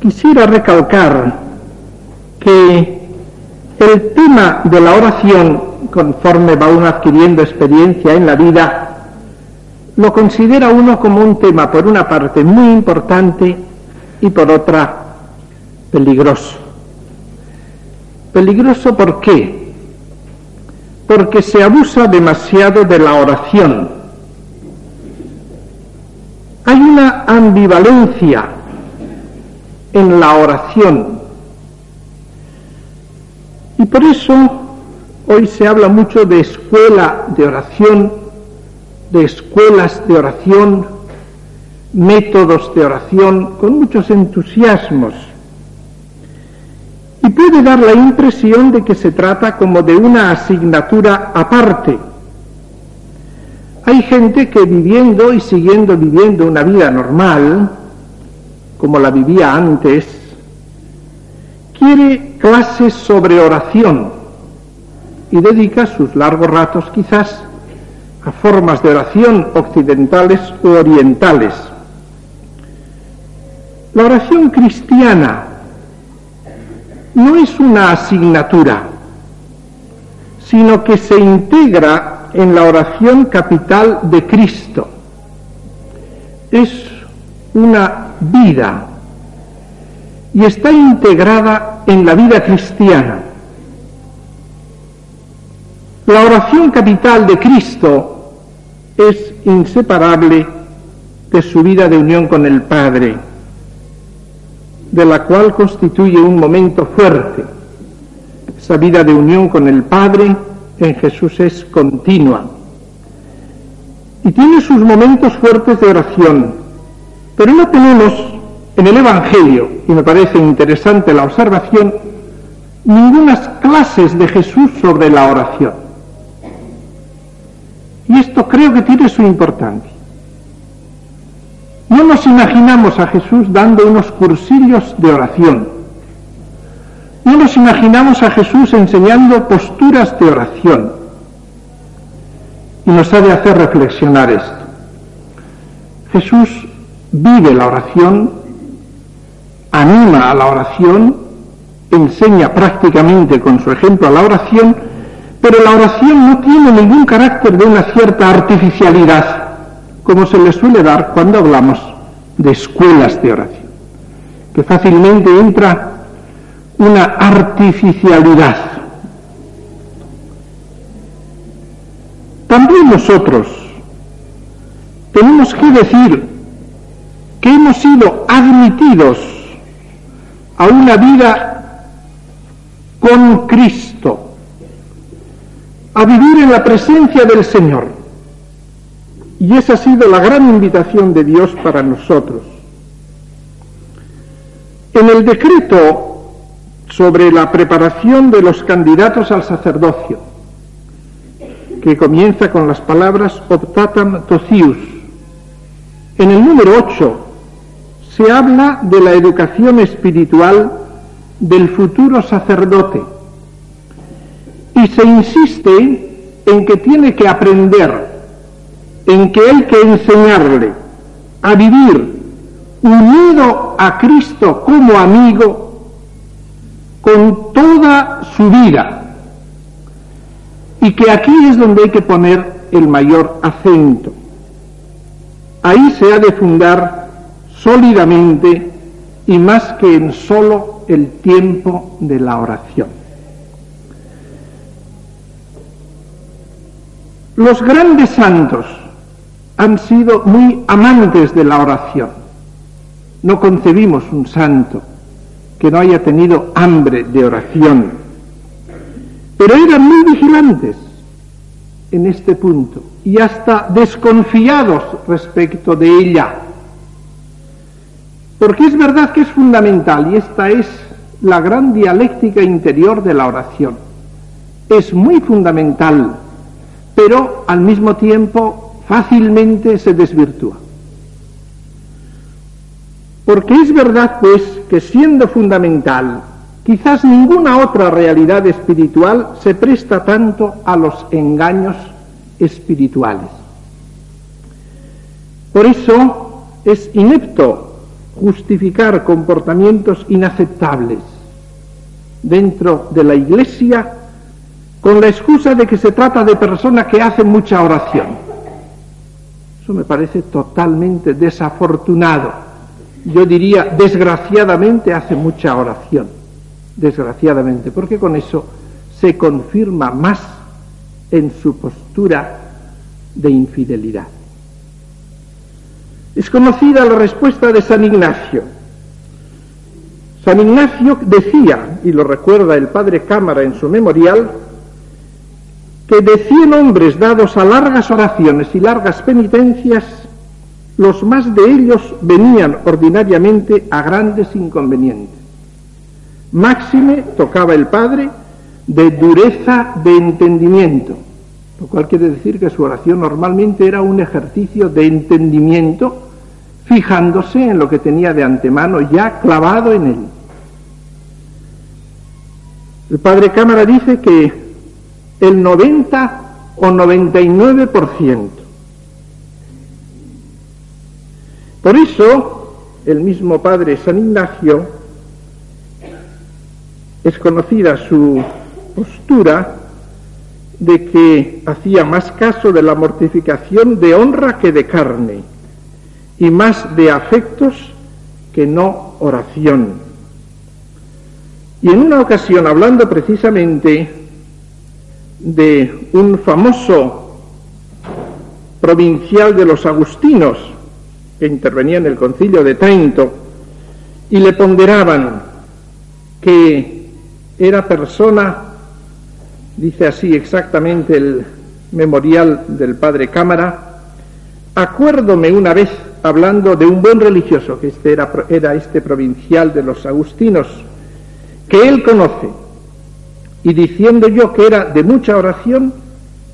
quisiera recalcar que el tema de la oración, conforme va uno adquiriendo experiencia en la vida, lo considera uno como un tema, por una parte, muy importante y por otra, peligroso. Peligroso ¿por qué? Porque se abusa demasiado de la oración hay una ambivalencia en la oración. Y por eso hoy se habla mucho de escuela de oración, de escuelas de oración, métodos de oración, con muchos entusiasmos. Y puede dar la impresión de que se trata como de una asignatura aparte hay gente que viviendo y siguiendo viviendo una vida normal, como la vivía antes, quiere clases sobre oración y dedica sus largos ratos quizás a formas de oración occidentales u orientales. La oración cristiana no es una asignatura, sino que se integra en la oración capital de Cristo. Es una vida y está integrada en la vida cristiana. La oración capital de Cristo es inseparable de su vida de unión con el Padre, de la cual constituye un momento fuerte. Esa vida de unión con el Padre en Jesús es continua y tiene sus momentos fuertes de oración, pero no tenemos en el Evangelio, y me parece interesante la observación, ningunas clases de Jesús sobre la oración. Y esto creo que tiene su importancia. No nos imaginamos a Jesús dando unos cursillos de oración, no nos imaginamos a Jesús enseñando posturas de oración. Y nos ha de hacer reflexionar esto. Jesús vive la oración, anima a la oración, enseña prácticamente con su ejemplo a la oración, pero la oración no tiene ningún carácter de una cierta artificialidad, como se le suele dar cuando hablamos de escuelas de oración, que fácilmente entra una artificialidad. También nosotros tenemos que decir que hemos sido admitidos a una vida con Cristo, a vivir en la presencia del Señor. Y esa ha sido la gran invitación de Dios para nosotros. En el decreto sobre la preparación de los candidatos al sacerdocio, que comienza con las palabras optatam tocius. En el número 8 se habla de la educación espiritual del futuro sacerdote y se insiste en que tiene que aprender, en que hay que enseñarle a vivir unido a Cristo como amigo con toda su vida. Y que aquí es donde hay que poner el mayor acento. Ahí se ha de fundar sólidamente y más que en solo el tiempo de la oración. Los grandes santos han sido muy amantes de la oración. No concebimos un santo que no haya tenido hambre de oración. Pero eran muy vigilantes en este punto y hasta desconfiados respecto de ella. Porque es verdad que es fundamental y esta es la gran dialéctica interior de la oración. Es muy fundamental, pero al mismo tiempo fácilmente se desvirtúa. Porque es verdad, pues, que siendo fundamental, quizás ninguna otra realidad espiritual se presta tanto a los engaños espirituales. Por eso es inepto justificar comportamientos inaceptables dentro de la iglesia con la excusa de que se trata de personas que hacen mucha oración. Eso me parece totalmente desafortunado. Yo diría, desgraciadamente hace mucha oración. Desgraciadamente, porque con eso se confirma más en su postura de infidelidad. Es conocida la respuesta de San Ignacio. San Ignacio decía, y lo recuerda el padre Cámara en su memorial, que de cien hombres dados a largas oraciones y largas penitencias, los más de ellos venían ordinariamente a grandes inconvenientes. Máxime tocaba el padre de dureza de entendimiento, lo cual quiere decir que su oración normalmente era un ejercicio de entendimiento, fijándose en lo que tenía de antemano ya clavado en él. El padre Cámara dice que el 90 o 99%. Por eso, el mismo padre San Ignacio es conocida su postura de que hacía más caso de la mortificación de honra que de carne y más de afectos que no oración. Y en una ocasión, hablando precisamente de un famoso provincial de los agustinos que intervenía en el concilio de Trento y le ponderaban que era persona dice así exactamente el memorial del padre Cámara, acuérdome una vez hablando de un buen religioso, que este era, era este provincial de los agustinos, que él conoce, y diciendo yo que era de mucha oración,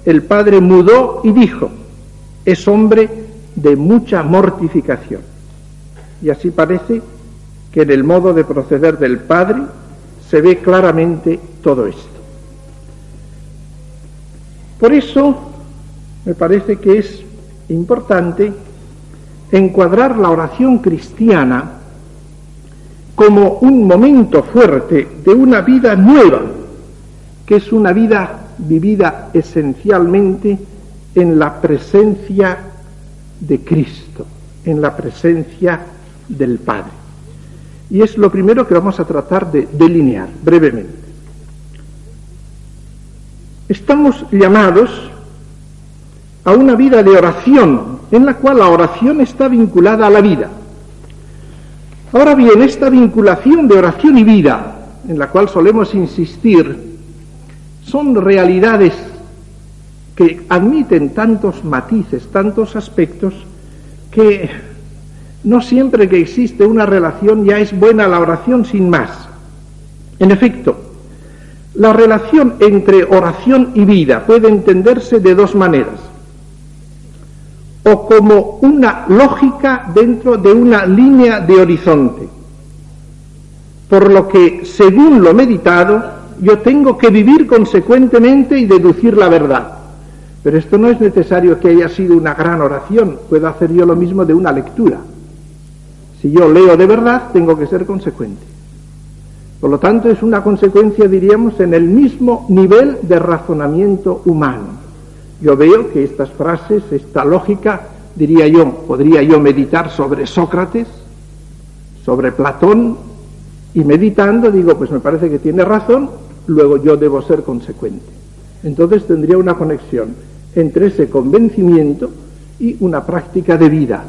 el padre mudó y dijo, es hombre de mucha mortificación. Y así parece que en el modo de proceder del padre se ve claramente todo esto. Por eso me parece que es importante encuadrar la oración cristiana como un momento fuerte de una vida nueva, que es una vida vivida esencialmente en la presencia de Cristo, en la presencia del Padre. Y es lo primero que vamos a tratar de delinear brevemente. Estamos llamados a una vida de oración, en la cual la oración está vinculada a la vida. Ahora bien, esta vinculación de oración y vida, en la cual solemos insistir, son realidades que admiten tantos matices, tantos aspectos, que no siempre que existe una relación ya es buena la oración sin más. En efecto, la relación entre oración y vida puede entenderse de dos maneras. O como una lógica dentro de una línea de horizonte. Por lo que, según lo meditado, yo tengo que vivir consecuentemente y deducir la verdad. Pero esto no es necesario que haya sido una gran oración. Puedo hacer yo lo mismo de una lectura. Si yo leo de verdad, tengo que ser consecuente. Por lo tanto, es una consecuencia, diríamos, en el mismo nivel de razonamiento humano. Yo veo que estas frases, esta lógica, diría yo, podría yo meditar sobre Sócrates, sobre Platón, y meditando digo, pues me parece que tiene razón, luego yo debo ser consecuente. Entonces tendría una conexión entre ese convencimiento y una práctica de vida.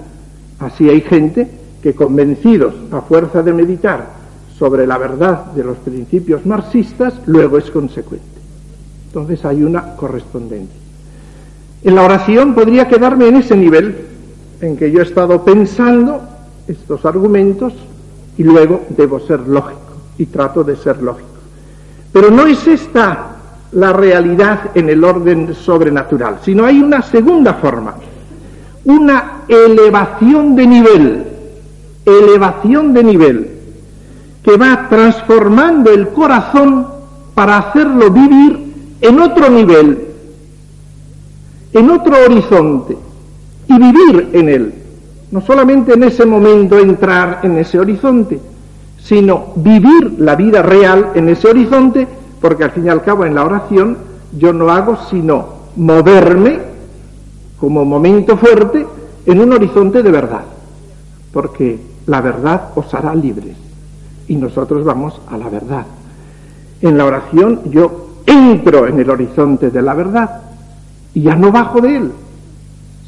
Así hay gente que convencidos a fuerza de meditar sobre la verdad de los principios marxistas, luego es consecuente. Entonces hay una correspondencia. En la oración podría quedarme en ese nivel en que yo he estado pensando estos argumentos y luego debo ser lógico y trato de ser lógico. Pero no es esta la realidad en el orden sobrenatural, sino hay una segunda forma, una elevación de nivel, elevación de nivel, que va transformando el corazón para hacerlo vivir en otro nivel, en otro horizonte, y vivir en él. No solamente en ese momento entrar en ese horizonte, sino vivir la vida real en ese horizonte, porque al fin y al cabo en la oración yo no hago sino moverme como momento fuerte en un horizonte de verdad, porque la verdad os hará libres y nosotros vamos a la verdad. En la oración yo entro en el horizonte de la verdad y ya no bajo de él,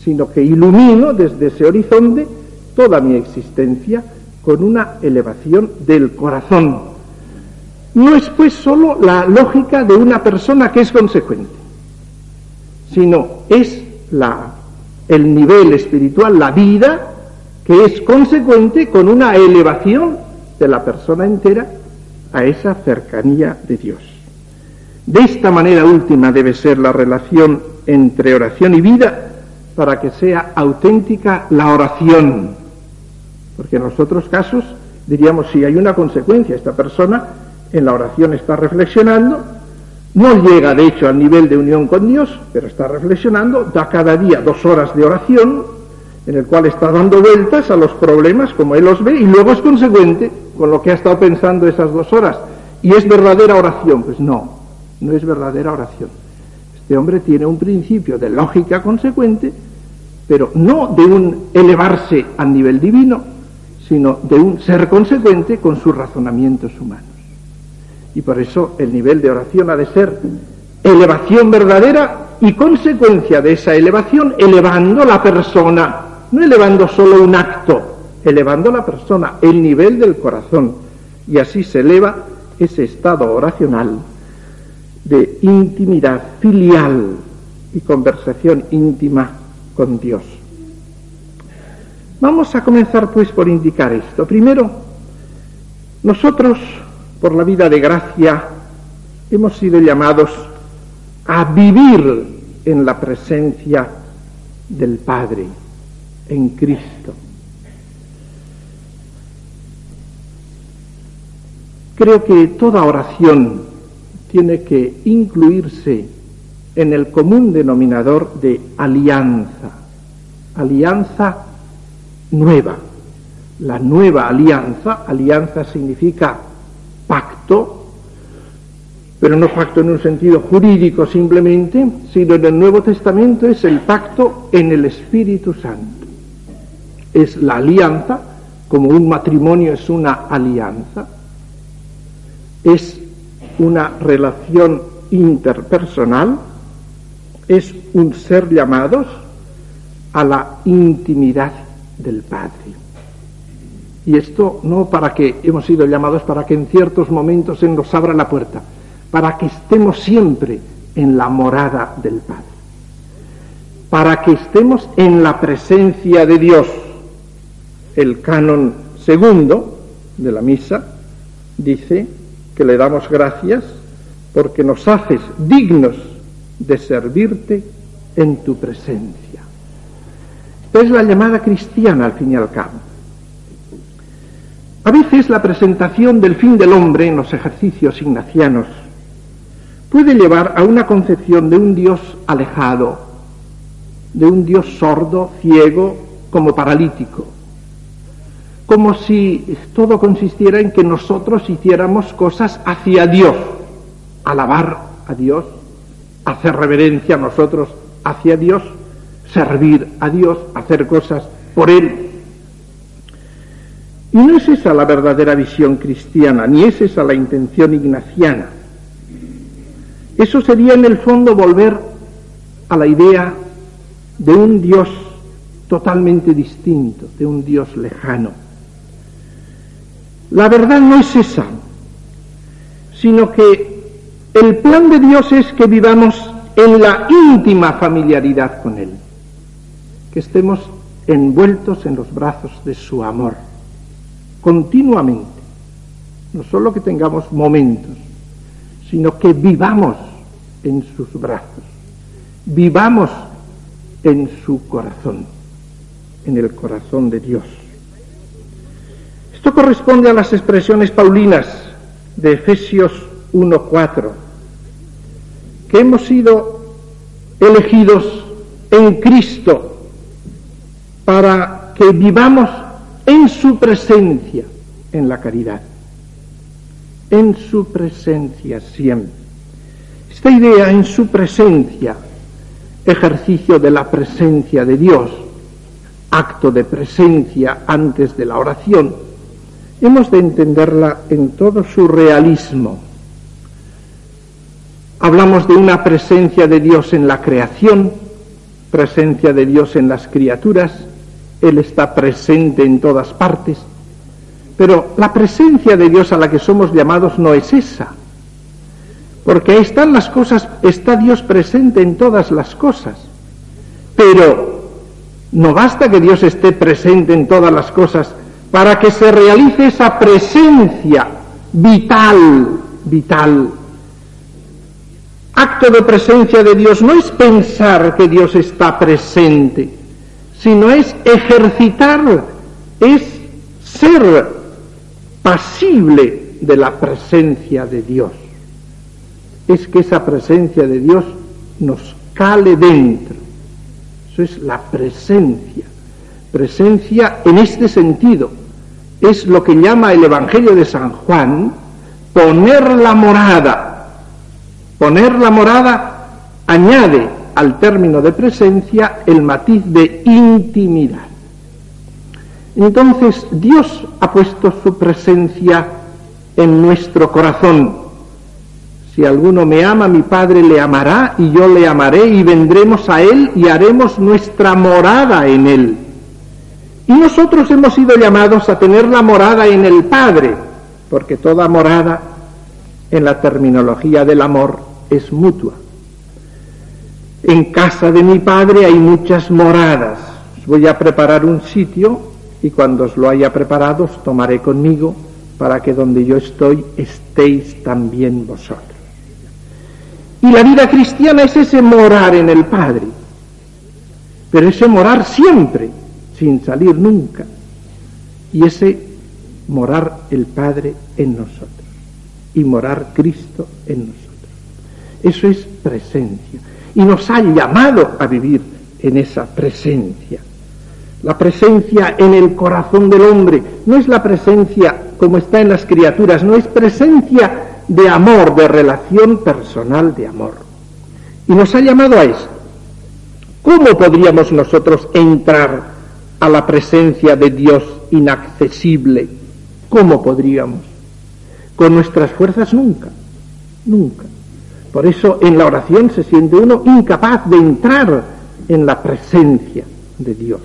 sino que ilumino desde ese horizonte toda mi existencia con una elevación del corazón. No es pues sólo la lógica de una persona que es consecuente, sino es la, el nivel espiritual, la vida, que es consecuente con una elevación de la persona entera a esa cercanía de Dios. De esta manera última debe ser la relación entre oración y vida para que sea auténtica la oración. Porque en los otros casos diríamos si hay una consecuencia, esta persona en la oración está reflexionando, no llega de hecho al nivel de unión con Dios, pero está reflexionando, da cada día dos horas de oración, en el cual está dando vueltas a los problemas como él los ve y luego es consecuente con lo que ha estado pensando esas dos horas. ¿Y es verdadera oración? Pues no, no es verdadera oración. Este hombre tiene un principio de lógica consecuente, pero no de un elevarse al nivel divino, sino de un ser consecuente con sus razonamientos humanos. Y por eso el nivel de oración ha de ser elevación verdadera y consecuencia de esa elevación elevando la persona no elevando solo un acto, elevando la persona, el nivel del corazón, y así se eleva ese estado oracional de intimidad filial y conversación íntima con Dios. Vamos a comenzar pues por indicar esto. Primero, nosotros, por la vida de gracia, hemos sido llamados a vivir en la presencia del Padre en Cristo. Creo que toda oración tiene que incluirse en el común denominador de alianza, alianza nueva. La nueva alianza, alianza significa pacto, pero no pacto en un sentido jurídico simplemente, sino en el Nuevo Testamento es el pacto en el Espíritu Santo es la alianza, como un matrimonio es una alianza, es una relación interpersonal, es un ser llamados a la intimidad del Padre. Y esto no para que hemos sido llamados para que en ciertos momentos se nos abra la puerta, para que estemos siempre en la morada del Padre, para que estemos en la presencia de Dios el canon segundo de la misa dice que le damos gracias porque nos haces dignos de servirte en tu presencia. Es la llamada cristiana al fin y al cabo. A veces la presentación del fin del hombre en los ejercicios ignacianos puede llevar a una concepción de un Dios alejado, de un Dios sordo, ciego, como paralítico como si todo consistiera en que nosotros hiciéramos cosas hacia Dios, alabar a Dios, hacer reverencia a nosotros hacia Dios, servir a Dios, hacer cosas por Él. Y no es esa la verdadera visión cristiana, ni es esa la intención ignaciana. Eso sería en el fondo volver a la idea de un Dios totalmente distinto, de un Dios lejano. La verdad no es esa, sino que el plan de Dios es que vivamos en la íntima familiaridad con Él, que estemos envueltos en los brazos de su amor, continuamente, no solo que tengamos momentos, sino que vivamos en sus brazos, vivamos en su corazón, en el corazón de Dios. Esto corresponde a las expresiones paulinas de Efesios 1.4, que hemos sido elegidos en Cristo para que vivamos en su presencia, en la caridad, en su presencia siempre. Esta idea en su presencia, ejercicio de la presencia de Dios, acto de presencia antes de la oración, hemos de entenderla en todo su realismo. Hablamos de una presencia de Dios en la creación, presencia de Dios en las criaturas, Él está presente en todas partes, pero la presencia de Dios a la que somos llamados no es esa, porque ahí están las cosas, está Dios presente en todas las cosas, pero no basta que Dios esté presente en todas las cosas para que se realice esa presencia vital, vital. Acto de presencia de Dios no es pensar que Dios está presente, sino es ejercitar, es ser pasible de la presencia de Dios. Es que esa presencia de Dios nos cale dentro. Eso es la presencia. Presencia en este sentido es lo que llama el Evangelio de San Juan poner la morada. Poner la morada añade al término de presencia el matiz de intimidad. Entonces Dios ha puesto su presencia en nuestro corazón. Si alguno me ama, mi Padre le amará y yo le amaré y vendremos a Él y haremos nuestra morada en Él. Y nosotros hemos sido llamados a tener la morada en el Padre, porque toda morada en la terminología del amor es mutua. En casa de mi Padre hay muchas moradas. Os voy a preparar un sitio y cuando os lo haya preparado os tomaré conmigo para que donde yo estoy estéis también vosotros. Y la vida cristiana es ese morar en el Padre, pero ese morar siempre, sin salir nunca, y ese morar el Padre en nosotros y morar Cristo en nosotros. Eso es presencia. Y nos ha llamado a vivir en esa presencia. La presencia en el corazón del hombre no es la presencia como está en las criaturas, no es presencia de amor, de relación personal de amor. Y nos ha llamado a esto. ¿Cómo podríamos nosotros entrar a la presencia de Dios inaccesible. ¿Cómo podríamos? Con nuestras fuerzas nunca, nunca. Por eso en la oración se siente uno incapaz de entrar en la presencia de Dios.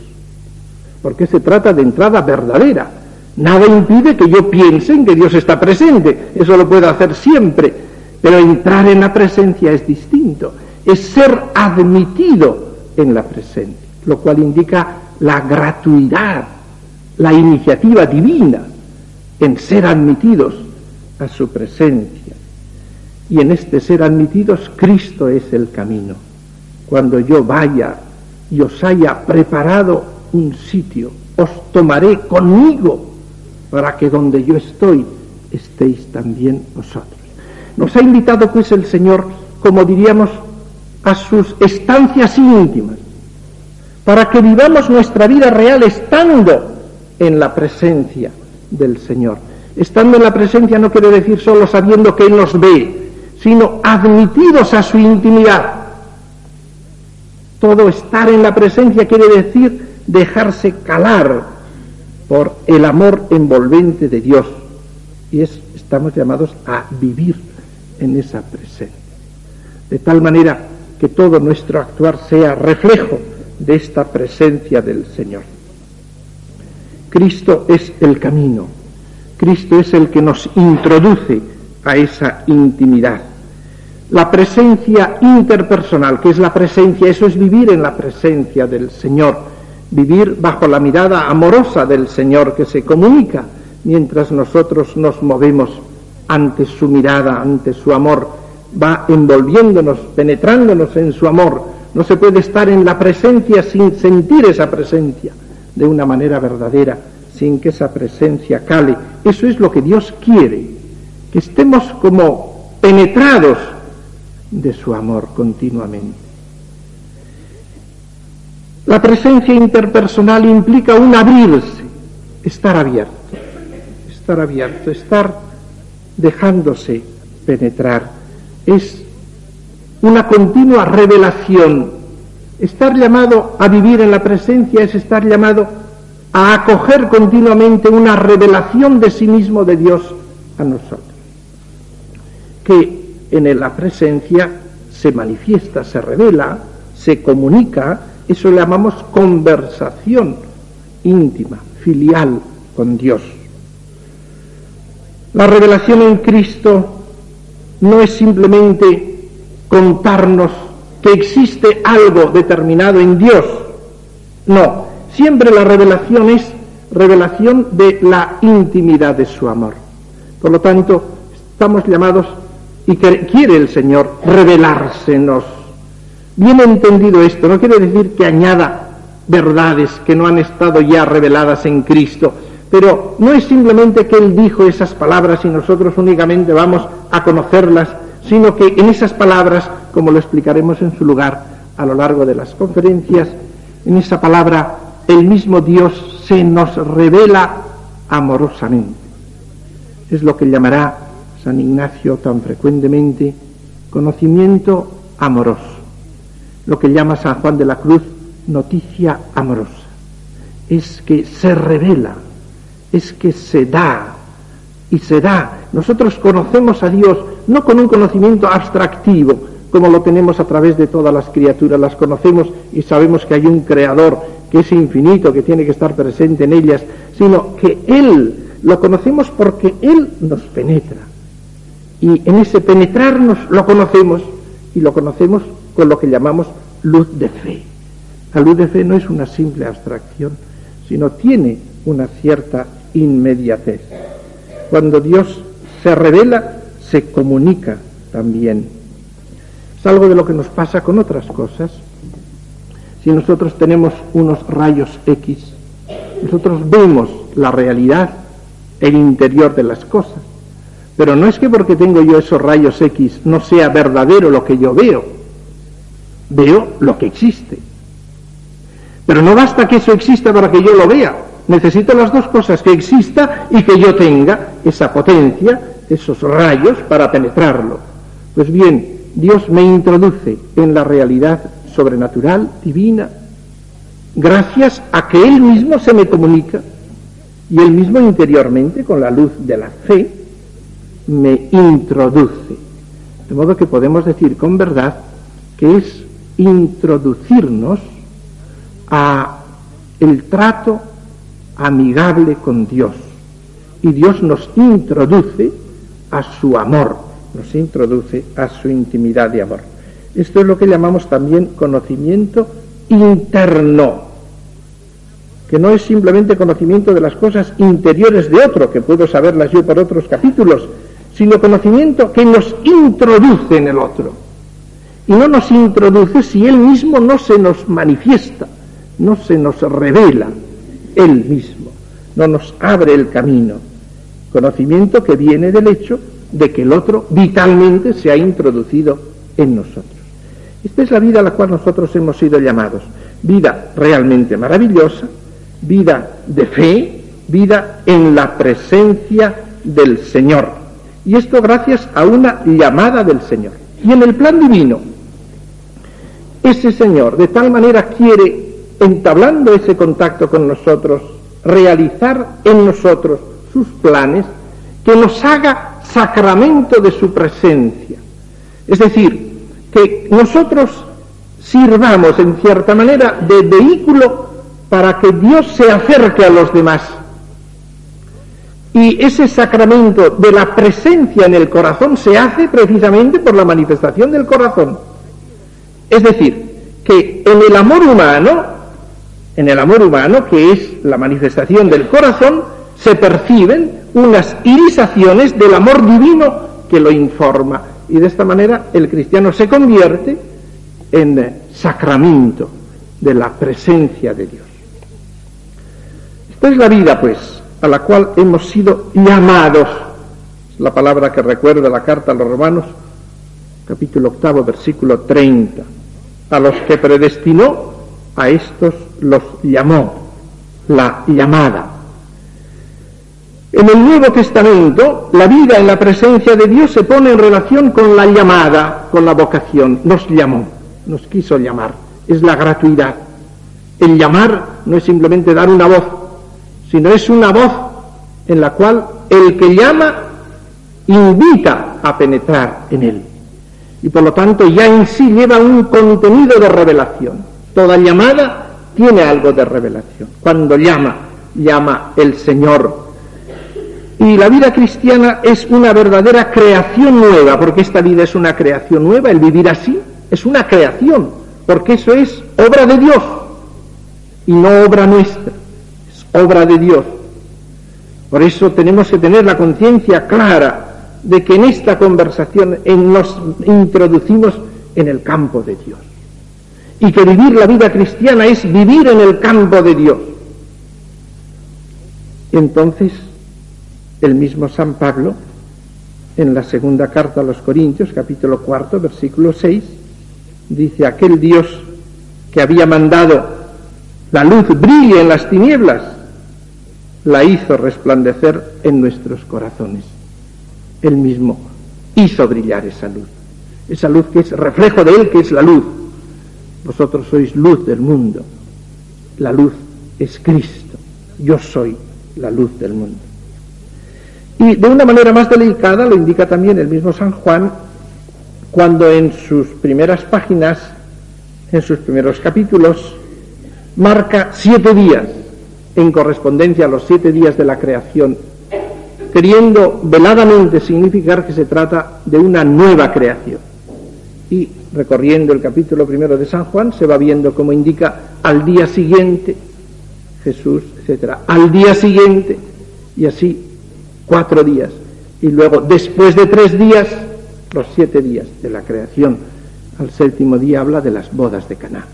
Porque se trata de entrada verdadera. Nada impide que yo piense en que Dios está presente. Eso lo puedo hacer siempre. Pero entrar en la presencia es distinto. Es ser admitido en la presencia. Lo cual indica la gratuidad, la iniciativa divina en ser admitidos a su presencia. Y en este ser admitidos, Cristo es el camino. Cuando yo vaya y os haya preparado un sitio, os tomaré conmigo para que donde yo estoy estéis también vosotros. Nos ha invitado pues el Señor, como diríamos, a sus estancias íntimas, para que vivamos nuestra vida real estando en la presencia del Señor. Estando en la presencia no quiere decir solo sabiendo que Él nos ve, sino admitidos a su intimidad. Todo estar en la presencia quiere decir dejarse calar por el amor envolvente de Dios. Y es, estamos llamados a vivir en esa presencia. De tal manera que todo nuestro actuar sea reflejo de esta presencia del Señor. Cristo es el camino, Cristo es el que nos introduce a esa intimidad. La presencia interpersonal, que es la presencia, eso es vivir en la presencia del Señor, vivir bajo la mirada amorosa del Señor que se comunica mientras nosotros nos movemos ante su mirada, ante su amor, va envolviéndonos, penetrándonos en su amor. No se puede estar en la presencia sin sentir esa presencia de una manera verdadera, sin que esa presencia cale. Eso es lo que Dios quiere, que estemos como penetrados de su amor continuamente. La presencia interpersonal implica un abrirse, estar abierto, estar abierto, estar dejándose penetrar. Es una continua revelación. Estar llamado a vivir en la presencia es estar llamado a acoger continuamente una revelación de sí mismo de Dios a nosotros, que en la presencia se manifiesta, se revela, se comunica, eso le llamamos conversación íntima, filial con Dios. La revelación en Cristo no es simplemente contarnos que existe algo determinado en Dios. No, siempre la revelación es revelación de la intimidad de su amor. Por lo tanto, estamos llamados y quiere el Señor revelársenos. Bien entendido esto, no quiere decir que añada verdades que no han estado ya reveladas en Cristo, pero no es simplemente que Él dijo esas palabras y nosotros únicamente vamos a conocerlas, sino que en esas palabras, como lo explicaremos en su lugar a lo largo de las conferencias, en esa palabra el mismo Dios se nos revela amorosamente. Es lo que llamará San Ignacio tan frecuentemente conocimiento amoroso, lo que llama San Juan de la Cruz noticia amorosa. Es que se revela es que se da y se da. Nosotros conocemos a Dios no con un conocimiento abstractivo, como lo tenemos a través de todas las criaturas, las conocemos y sabemos que hay un creador que es infinito, que tiene que estar presente en ellas, sino que Él lo conocemos porque Él nos penetra. Y en ese penetrarnos lo conocemos y lo conocemos con lo que llamamos luz de fe. La luz de fe no es una simple abstracción, sino tiene una cierta inmediatez. Cuando Dios se revela, se comunica también. Es algo de lo que nos pasa con otras cosas. Si nosotros tenemos unos rayos X, nosotros vemos la realidad, el interior de las cosas. Pero no es que porque tengo yo esos rayos X no sea verdadero lo que yo veo. Veo lo que existe. Pero no basta que eso exista para que yo lo vea. Necesito las dos cosas, que exista y que yo tenga esa potencia, esos rayos para penetrarlo. Pues bien, Dios me introduce en la realidad sobrenatural, divina, gracias a que Él mismo se me comunica y Él mismo interiormente, con la luz de la fe, me introduce. De modo que podemos decir con verdad que es introducirnos a el trato amigable con Dios. Y Dios nos introduce a su amor, nos introduce a su intimidad de amor. Esto es lo que llamamos también conocimiento interno, que no es simplemente conocimiento de las cosas interiores de otro, que puedo saberlas yo por otros capítulos, sino conocimiento que nos introduce en el otro. Y no nos introduce si él mismo no se nos manifiesta, no se nos revela, él mismo, no nos abre el camino. Conocimiento que viene del hecho de que el otro vitalmente se ha introducido en nosotros. Esta es la vida a la cual nosotros hemos sido llamados. Vida realmente maravillosa, vida de fe, vida en la presencia del Señor. Y esto gracias a una llamada del Señor. Y en el plan divino, ese Señor de tal manera quiere entablando ese contacto con nosotros, realizar en nosotros sus planes, que nos haga sacramento de su presencia. Es decir, que nosotros sirvamos en cierta manera de vehículo para que Dios se acerque a los demás. Y ese sacramento de la presencia en el corazón se hace precisamente por la manifestación del corazón. Es decir, que en el amor humano, en el amor humano, que es la manifestación del corazón, se perciben unas irisaciones del amor divino que lo informa. Y de esta manera el cristiano se convierte en sacramento de la presencia de Dios. Esta es la vida, pues, a la cual hemos sido llamados. la palabra que recuerda la carta a los romanos, capítulo octavo, versículo 30. A los que predestinó, a estos los llamó. La llamada. En el Nuevo Testamento, la vida en la presencia de Dios se pone en relación con la llamada, con la vocación. Nos llamó, nos quiso llamar. Es la gratuidad. El llamar no es simplemente dar una voz, sino es una voz en la cual el que llama invita a penetrar en él. Y por lo tanto ya en sí lleva un contenido de revelación. Toda llamada tiene algo de revelación. Cuando llama, llama el Señor. Y la vida cristiana es una verdadera creación nueva, porque esta vida es una creación nueva, el vivir así es una creación, porque eso es obra de Dios y no obra nuestra obra de Dios. Por eso tenemos que tener la conciencia clara de que en esta conversación nos introducimos en el campo de Dios. Y que vivir la vida cristiana es vivir en el campo de Dios. Entonces, el mismo San Pablo, en la segunda carta a los Corintios, capítulo cuarto, versículo 6, dice, aquel Dios que había mandado la luz brille en las tinieblas, la hizo resplandecer en nuestros corazones. Él mismo hizo brillar esa luz. Esa luz que es reflejo de Él, que es la luz. Vosotros sois luz del mundo. La luz es Cristo. Yo soy la luz del mundo. Y de una manera más delicada lo indica también el mismo San Juan cuando en sus primeras páginas, en sus primeros capítulos, marca siete días en correspondencia a los siete días de la creación, queriendo veladamente significar que se trata de una nueva creación. Y recorriendo el capítulo primero de San Juan se va viendo como indica al día siguiente, Jesús, etcétera, al día siguiente, y así cuatro días. Y luego, después de tres días, los siete días de la creación. Al séptimo día habla de las bodas de Caná,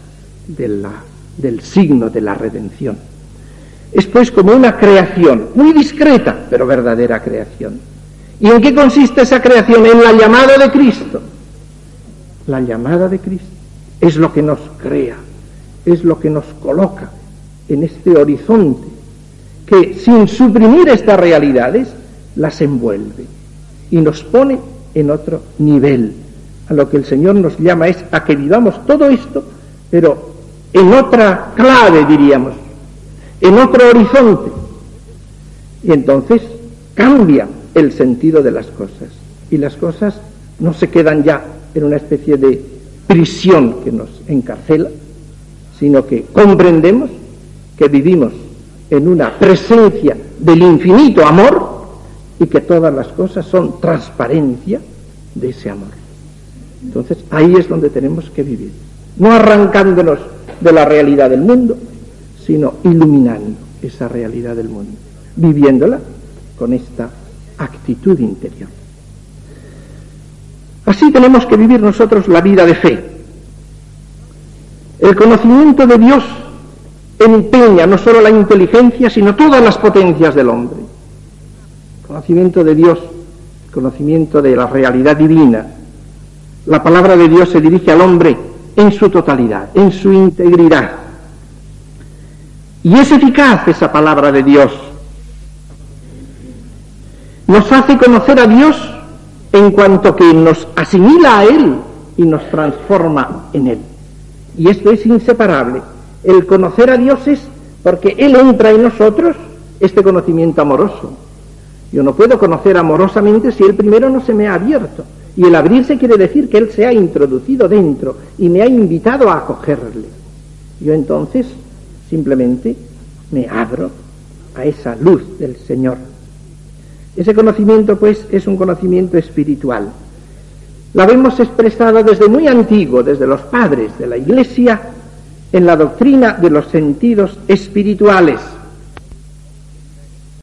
del signo de la redención. Es pues como una creación, muy discreta, pero verdadera creación. ¿Y en qué consiste esa creación? En la llamada de Cristo. La llamada de Cristo es lo que nos crea, es lo que nos coloca en este horizonte que sin suprimir estas realidades las envuelve y nos pone en otro nivel. A lo que el Señor nos llama es a que vivamos todo esto, pero en otra clave, diríamos, en otro horizonte. Y entonces cambia el sentido de las cosas. Y las cosas no se quedan ya en una especie de prisión que nos encarcela, sino que comprendemos que vivimos en una presencia del infinito amor y que todas las cosas son transparencia de ese amor. Entonces ahí es donde tenemos que vivir, no arrancándonos de la realidad del mundo, sino iluminando esa realidad del mundo, viviéndola con esta actitud interior. Así tenemos que vivir nosotros la vida de fe. El conocimiento de Dios empeña no solo la inteligencia, sino todas las potencias del hombre. Conocimiento de Dios, conocimiento de la realidad divina. La palabra de Dios se dirige al hombre en su totalidad, en su integridad. Y es eficaz esa palabra de Dios. Nos hace conocer a Dios en cuanto que nos asimila a Él y nos transforma en Él. Y esto es inseparable. El conocer a Dios es porque Él entra en nosotros este conocimiento amoroso. Yo no puedo conocer amorosamente si Él primero no se me ha abierto. Y el abrirse quiere decir que Él se ha introducido dentro y me ha invitado a acogerle. Yo entonces simplemente me abro a esa luz del Señor. Ese conocimiento, pues, es un conocimiento espiritual. Lo vemos expresado desde muy antiguo, desde los padres de la Iglesia, en la doctrina de los sentidos espirituales